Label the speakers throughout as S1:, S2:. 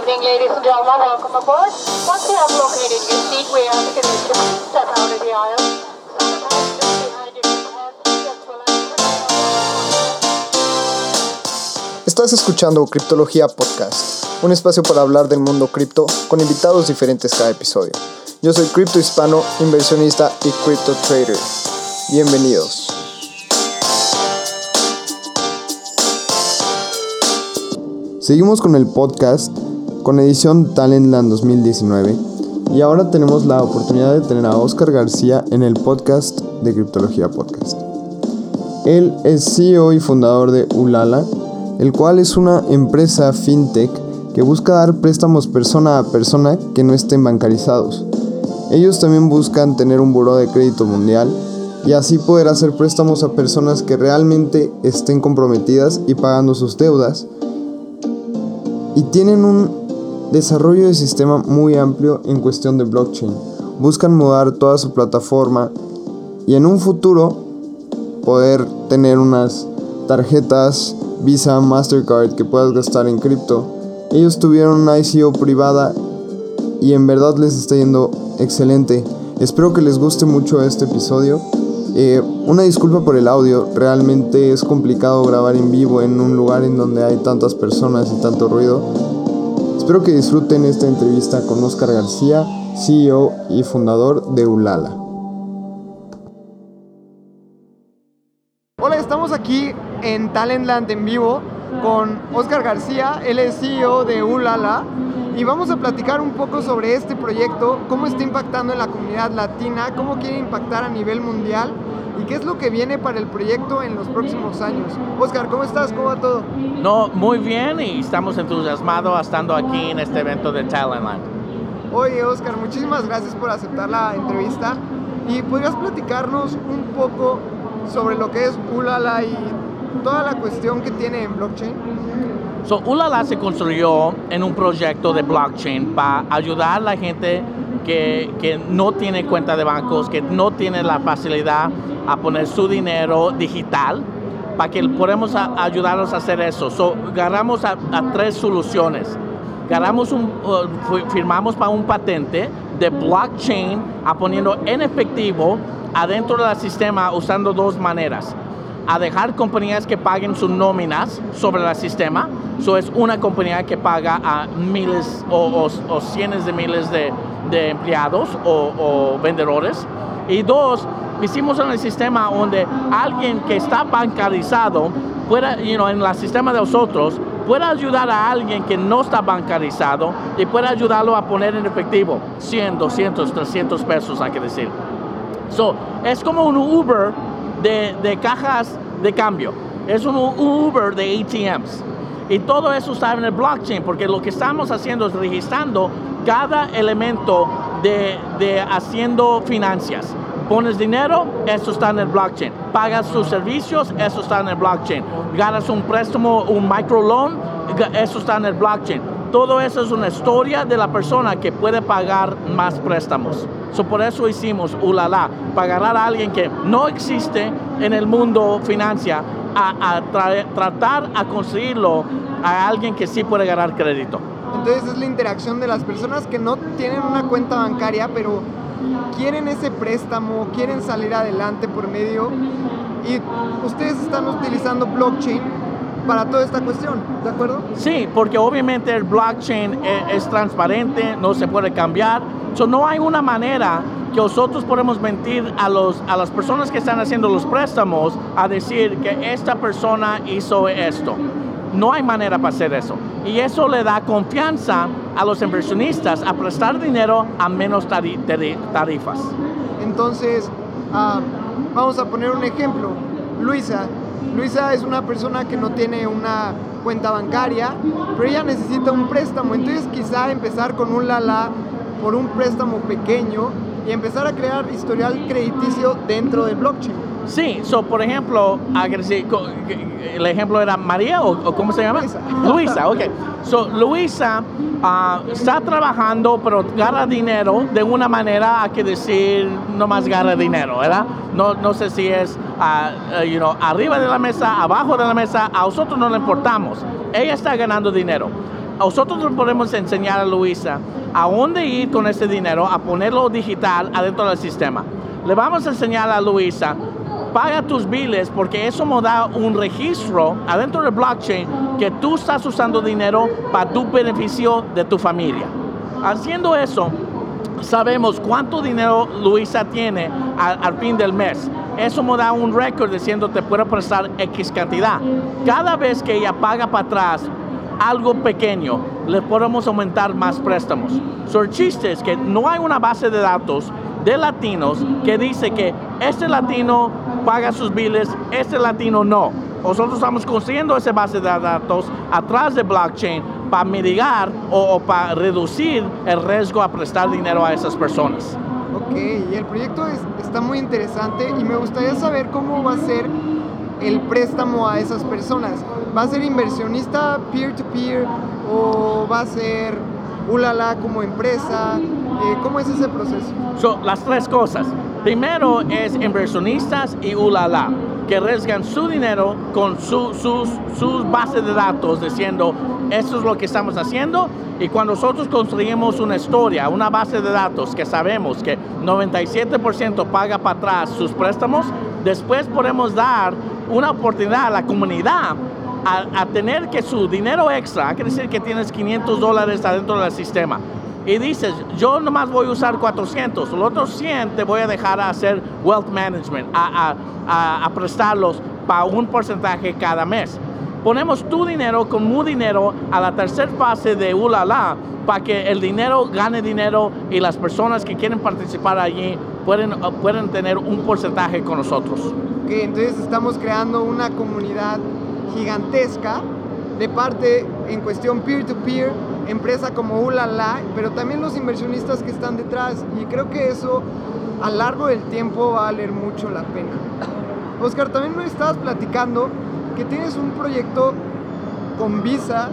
S1: evening, ladies and gentlemen. Welcome aboard. Once you have located your seat, we ask you to step out of the aisle. You.
S2: Estás escuchando Criptología Podcast, un espacio para hablar del mundo cripto con invitados diferentes cada episodio. Yo soy cripto hispano, inversionista y crypto trader. Bienvenidos. Seguimos con el podcast con edición Talentland 2019 y ahora tenemos la oportunidad de tener a Oscar García en el podcast de Criptología Podcast. Él es CEO y fundador de Ulala, el cual es una empresa fintech que busca dar préstamos persona a persona que no estén bancarizados. Ellos también buscan tener un buró de crédito mundial y así poder hacer préstamos a personas que realmente estén comprometidas y pagando sus deudas. Y tienen un desarrollo de sistema muy amplio en cuestión de blockchain. Buscan mudar toda su plataforma y en un futuro poder tener unas tarjetas Visa, Mastercard que puedas gastar en cripto. Ellos tuvieron una ICO privada y en verdad les está yendo excelente. Espero que les guste mucho este episodio. Eh, una disculpa por el audio, realmente es complicado grabar en vivo en un lugar en donde hay tantas personas y tanto ruido. Espero que disfruten esta entrevista con Oscar García, CEO y fundador de Ulala. Hola, estamos aquí en Talentland en vivo con Oscar García, él es CEO de Ulala y vamos a platicar un poco sobre este proyecto, cómo está impactando en la comunidad latina, cómo quiere impactar a nivel mundial y qué es lo que viene para el proyecto en los próximos años. Oscar, ¿cómo estás? ¿Cómo va todo?
S3: No, muy bien y estamos entusiasmados estando aquí en este evento de Talentland.
S2: Oye, Oscar, muchísimas gracias por aceptar la entrevista y podrías platicarnos un poco sobre lo que es Ulala y toda la cuestión que tiene en blockchain.
S3: So, Ulala se construyó en un proyecto de blockchain para ayudar a la gente que, que no tiene cuenta de bancos, que no tiene la facilidad a poner su dinero digital, para que podamos a- ayudarlos a hacer eso. So, agarramos a, a tres soluciones. Agarramos un, uh, firmamos para un patente de blockchain a poniendo en efectivo adentro del sistema usando dos maneras a dejar compañías que paguen sus nóminas sobre el sistema. Eso es una compañía que paga a miles o, o- o cientos de miles de, de empleados o, o vendedores. Y dos, hicimos en el sistema donde alguien que está bancarizado pueda, you know, en el sistema de nosotros, pueda ayudar a alguien que no está bancarizado y pueda ayudarlo a poner en efectivo 100, 200, 300 pesos, hay que decir. So, es como un Uber de, de cajas de cambio. Es un Uber de ATMs. Y todo eso está en el blockchain, porque lo que estamos haciendo es registrando cada elemento de, de haciendo finanzas. Pones dinero, eso está en el blockchain. Pagas tus servicios, eso está en el blockchain. Ganas un préstamo, un microloan, eso está en el blockchain. Todo eso es una historia de la persona que puede pagar más préstamos. So, por eso hicimos Ulala, para agarrar a alguien que no existe en el mundo financiero, a, a traer- tratar a conseguirlo a alguien que sí puede ganar crédito.
S2: Entonces es la interacción de las personas que no tienen una cuenta bancaria, pero quieren ese préstamo, quieren salir adelante por medio y ustedes están utilizando blockchain para toda esta cuestión, ¿de acuerdo?
S3: Sí, porque obviamente el blockchain e- es, transparente, no se puede cambiar. So, no hay una manera que nosotros podemos mentir a, los, a las personas que están haciendo los préstamos a decir que esta persona hizo esto. No hay manera para hacer eso. Y eso le da confianza a los inversionistas a prestar dinero a menos tari- tari- tarifas.
S2: Entonces, ah, vamos a poner un ejemplo. Luisa. Luisa es una persona que no tiene una cuenta bancaria, pero ella necesita un préstamo. Entonces, quizá empezar con un Lala por un préstamo pequeño y empezar a crear historial crediticio dentro del blockchain.
S3: Sí, so, por ejemplo, el ejemplo era María o, cómo se llama?
S2: Luisa.
S3: Luisa, ok. So, Luisa ah, está trabajando, pero gana dinero de una manera, hay que decir, no más gana dinero, ¿verdad? No, no sé si es eh, you know, arriba de la mesa, abajo de la mesa, a nosotros no le importamos. Ella está ganando dinero. Nosotros podemos enseñar a Luisa a dónde ir con ese dinero, a ponerlo digital adentro del sistema. Le vamos a enseñar a Luisa, paga tus biles porque eso nos da un registro adentro del blockchain que tú estás usando dinero para tu beneficio de tu familia. Haciendo eso, sabemos cuánto dinero Luisa tiene al, al fin del mes. Eso me da un récord diciendo te puedo prestar X cantidad. Cada vez que ella paga para atrás algo pequeño, le podemos aumentar más préstamos. So, el chiste es que no hay una base de datos de latinos que dice que este latino paga sus biles, este latino no. Nosotros estamos consiguiendo esa base de datos atrás de blockchain para mitigar o, para reducir el riesgo a prestar dinero a esas personas.
S4: Ok, y el proyecto es- está muy interesante y me gustaría saber cómo va a ser el préstamo a esas personas. ¿Va a ser inversionista peer-to-peer o va a ser ulala como empresa? Eh, ¿Cómo es ese proceso?
S3: So, las tres cosas. Primero es inversionistas y ulala, que arriesgan su dinero con su, sus, sus bases de datos diciendo, esto es lo que estamos haciendo. Y cuando nosotros construimos una historia, una base de datos que sabemos que 97% paga para atrás sus préstamos, después podemos dar una oportunidad a la comunidad a, a tener que su dinero extra, que decir que tienes 500 dólares adentro del sistema, y dices, yo nomás voy a usar 400, los otros 100 te voy a dejar a hacer wealth management, a, a- a- prestarlos para un porcentaje cada mes. Ponemos tu dinero con mi dinero a la tercera fase de Ulala para que el dinero gane dinero y las personas que quieren participar allí pueden, pueden tener un porcentaje con nosotros.
S4: Entonces estamos creando una comunidad gigantesca de parte en cuestión peer-to-peer, empresa como Ulala, pero también los inversionistas que están detrás. Y creo que eso a largo del tiempo va a valer mucho la pena. Oscar, también me estabas platicando que tienes un proyecto con Visa.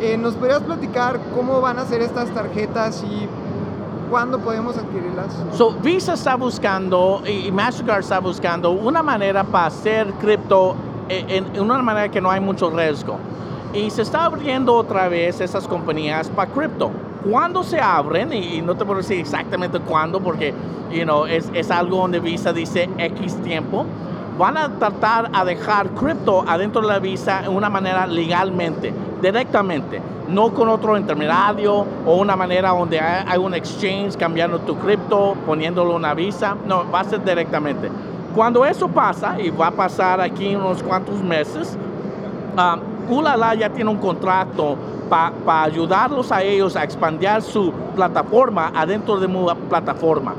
S4: Eh, ¿Nos podrías platicar cómo van a ser estas tarjetas y cuándo podemos adquirirlas?
S3: So, Visa está buscando y Mastercard está buscando una manera para hacer cripto eh, en, en una manera que no hay mucho riesgo. Y se está abriendo otra vez esas compañías para cripto. ¿Cuándo se abren? Y, y no te puedo decir exactamente cuándo porque you know, es, es algo donde Visa dice X tiempo. Van a tratar a dejar cripto adentro de la Visa en una manera legalmente, directamente, no con otro intermediario o una manera donde hay, un exchange cambiando tu cripto, poniéndolo una Visa. No, va a ser directamente. Cuando eso pasa, y va a pasar aquí unos cuantos meses, Ah, Ulala ya tiene un contrato para ayudarlos a ellos a expandir su plataforma adentro de mi plataforma.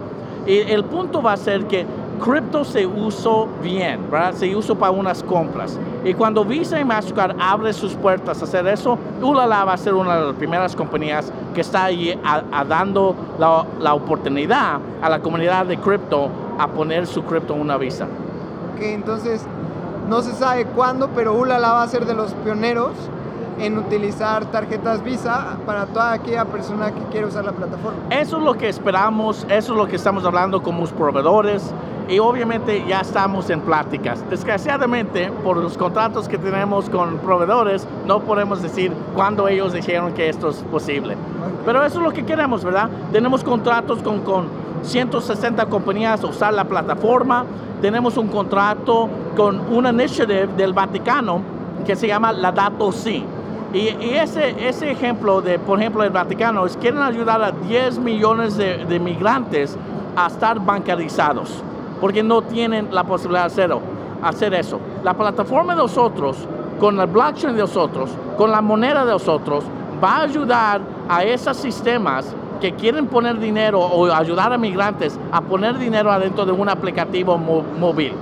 S3: Y el punto va a ser que cripto se usó bien, ¿verdad? Se usó para unas compras. Y cuando Visa y Mastercard abren sus puertas a hacer eso, Ulala va a ser una de las primeras compañías que está ahí a- a dando la, la oportunidad a la comunidad de cripto a poner su cripto en una Visa.
S4: que entonces no se sabe cuándo, pero Ulala va a ser de los pioneros en utilizar tarjetas Visa para toda aquella persona que quiere usar la plataforma.
S3: Eso es lo que esperamos, eso es lo que estamos hablando con los proveedores y obviamente ya estamos en pláticas. Desgraciadamente, por los contratos que tenemos con proveedores, no podemos decir cuándo ellos dijeron que esto es posible. Pero eso es lo que queremos, ¿verdad? Tenemos contratos con, con 160 compañías usar la plataforma, tenemos un contrato con una initiative del Vaticano que se llama la Dato Si. Y, y ese, ese ejemplo de, por ejemplo, el Vaticano es quieren ayudar a 10 millones de, de migrantes a estar bancarizados, porque no tienen la posibilidad de hacerlo, hacer eso. La plataforma de nosotros, con el blockchain de nosotros, con la moneda de nosotros, va a ayudar a esos sistemas que quieren poner dinero o ayudar a migrantes a poner dinero adentro de un aplicativo móvil.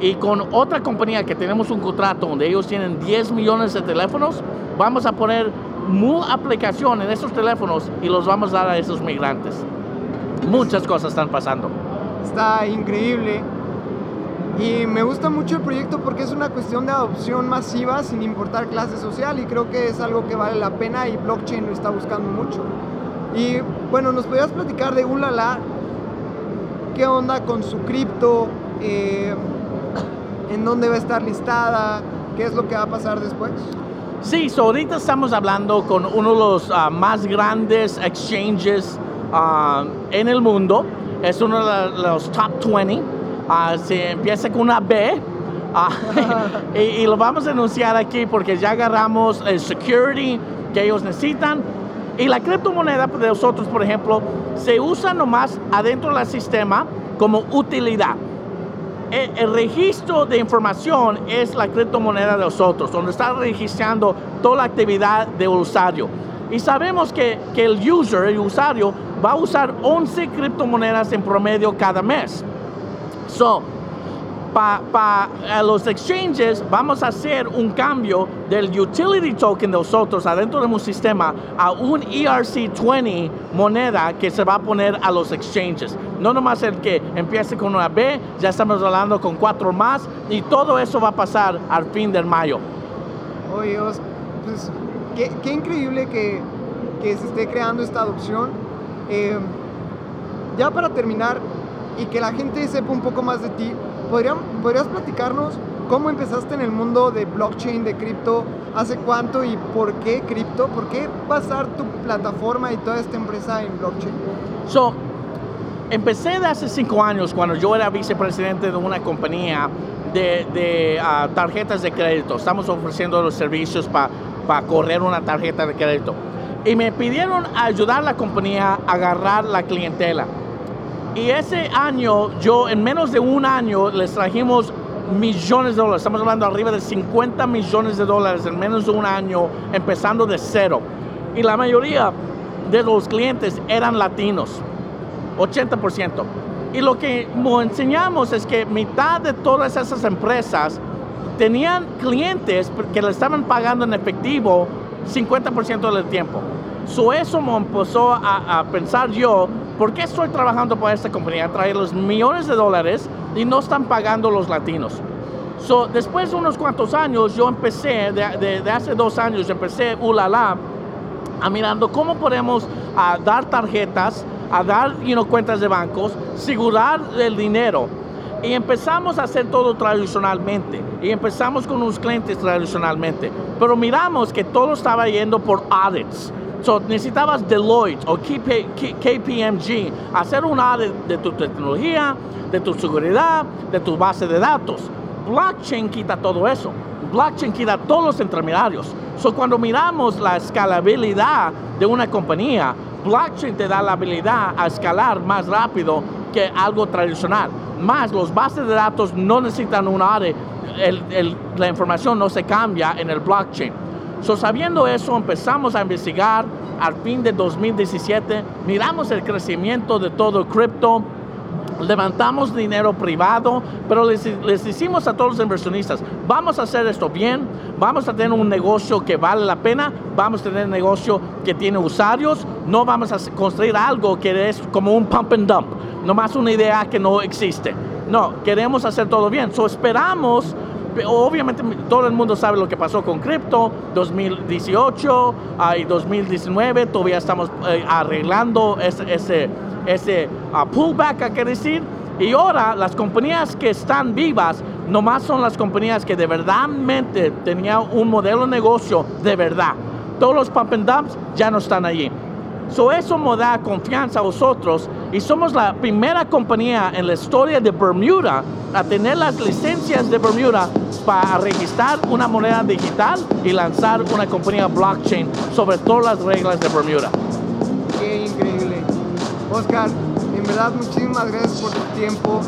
S3: Y con otra compañía que tenemos un contrato donde ellos tienen 10 millones de teléfonos, vamos a poner mu aplicación en esos teléfonos y los vamos a dar a esos migrantes. Muchas cosas están pasando.
S4: Está increíble. Y me gusta mucho el proyecto porque es una cuestión de adopción masiva sin importar clase social y creo que es algo que vale la pena y blockchain lo está buscando mucho. Y bueno, nos podías platicar de Ulala, qué onda con su cripto, Eh, en dónde va a estar listada, qué es lo que va a pasar después.
S3: Sí, so ahorita estamos hablando con uno de los ah, más grandes exchanges ah, en el mundo. Es uno de los top 20. Ah, se empieza con una B. ah, y, y lo vamos a anunciar aquí porque ya agarramos el security que ellos necesitan. Y la criptomoneda de nosotros, por ejemplo, se usa nomás adentro del sistema como utilidad. El, el registro de información es la criptomoneda de nosotros, donde está registrando toda la actividad del usuario. Y sabemos que, que el user, el usuario, va a usar 11 criptomonedas en promedio cada mes. So, para los exchanges vamos a hacer un cambio del utility token de nosotros adentro de un sistema a un E ERC20 moneda que se va a poner a los exchanges. No nomás el que empiece con una B, ya estamos hablando con cuatro más y todo eso va a pasar al fin del mayo.
S4: Oye, pues qué, qué increíble que, que se esté creando esta adopción. Eh, ya para terminar y que la gente sepa un poco más de ti, ¿podrían- ¿podrías platicarnos cómo empezaste en el mundo de blockchain, de cripto? ¿Hace cuánto y por qué cripto? ¿Por qué basar tu plataforma y toda esta empresa en blockchain?
S3: So, empecé de hace cinco años cuando yo era vicepresidente de una compañía de, de, ah, tarjetas de crédito. Estamos ofreciendo los servicios para correr una tarjeta de crédito. Y me pidieron ayudar a la compañía a agarrar la clientela. Y ese año, yo en menos de un año les trajimos millones de dólares. Estamos hablando arriba de 50 millones de dólares en menos de un año, empezando de cero. Y la mayoría de los clientes eran latinos. 80%. Y lo que mo- enseñamos es que mitad de todas esas empresas tenían clientes que le estaban pagando en efectivo 50% del tiempo. So eso me empezó a, a pensar yo, ¿por qué estoy trabajando para esta compañía? Traerles millones de dólares y no están pagando los latinos. So, después de unos cuantos años, yo empecé, de, de- de hace dos años, empecé Ulala a mirando cómo podemos dar tarjetas, a dar you know, cuentas de bancos, asegurar el dinero. Y empezamos a hacer todo tradicionalmente. Y empezamos con unos clientes tradicionalmente. Pero miramos que todo estaba yendo por audits. So, necesitabas Deloitte o KPMG hacer un audit de tu tecnología, de tu seguridad, de tu base de datos. Blockchain quita todo eso. Blockchain quita todos los intermediarios. So, cuando miramos la escalabilidad de una compañía, blockchain te da la habilidad a escalar más rápido que algo tradicional. Más, los bases de datos no necesitan un el- la información no se cambia en el blockchain. So, sabiendo eso, empezamos a investigar al fin de 2017, miramos el crecimiento de todo cripto, levantamos dinero privado, pero les, les decimos a todos los inversionistas, vamos a hacer esto bien, vamos a tener un negocio que vale la pena, vamos a tener un negocio que tiene usuarios, no vamos a construir algo que es como un pump and dump, nomás una idea que no existe. No, queremos hacer todo bien. So esperamos Obviamente todo el mundo sabe lo que pasó con cripto 2018 ah, y 2019. Todavía estamos eh, arreglando ese, ese ah, pullback, hay que decir. Y ahora las compañías que están vivas nomás son las compañías que de verdadmente tenían un modelo de negocio de verdad. Todos los pump and dumps ya no están allí. So eso nos da confianza a nosotros y somos la primera compañía en la historia de Bermuda a tener las licencias de Bermuda para registrar una moneda digital y lanzar una compañía blockchain sobre todas las reglas de Bermuda.
S4: Qué increíble. Oscar, en verdad muchísimas gracias por tu tiempo.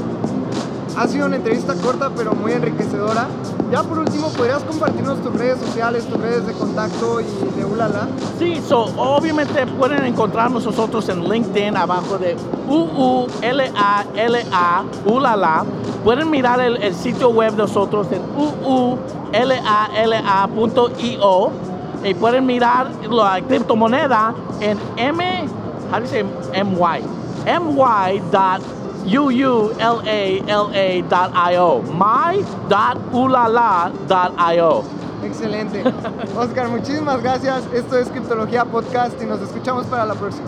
S4: Ha sido una entrevista corta pero muy enriquecedora. Ya por último, ¿podrías compartirnos tus redes sociales, tus redes de contacto y de Ulala?
S3: Sí, so, obviamente pueden encontrarnos nosotros en LinkedIn abajo de U-U-L-A-L-A, Ulala. Pueden mirar el, sitio web de nosotros en uulala.io y pueden mirar la criptomoneda en M, how do you say MY? my.uulala.io my.ulala.io
S4: Excelente. Oscar, muchísimas gracias. Esto es Criptología Podcast y nos escuchamos para la próxima.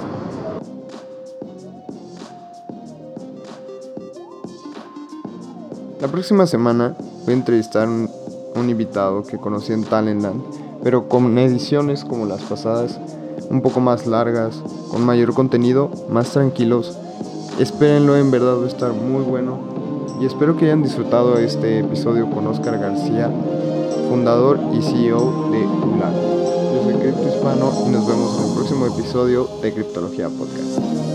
S2: La próxima semana voy a entrevistar un, un invitado que conocí en Talentland, pero con ediciones como las pasadas, un poco más largas, con mayor contenido, más tranquilos. Espérenlo, en verdad va a estar muy bueno. Y espero que hayan disfrutado este episodio con Oscar García, fundador y CEO de ULAL. Yo soy Cripto Hispano y nos vemos en el próximo episodio de Criptología Podcast.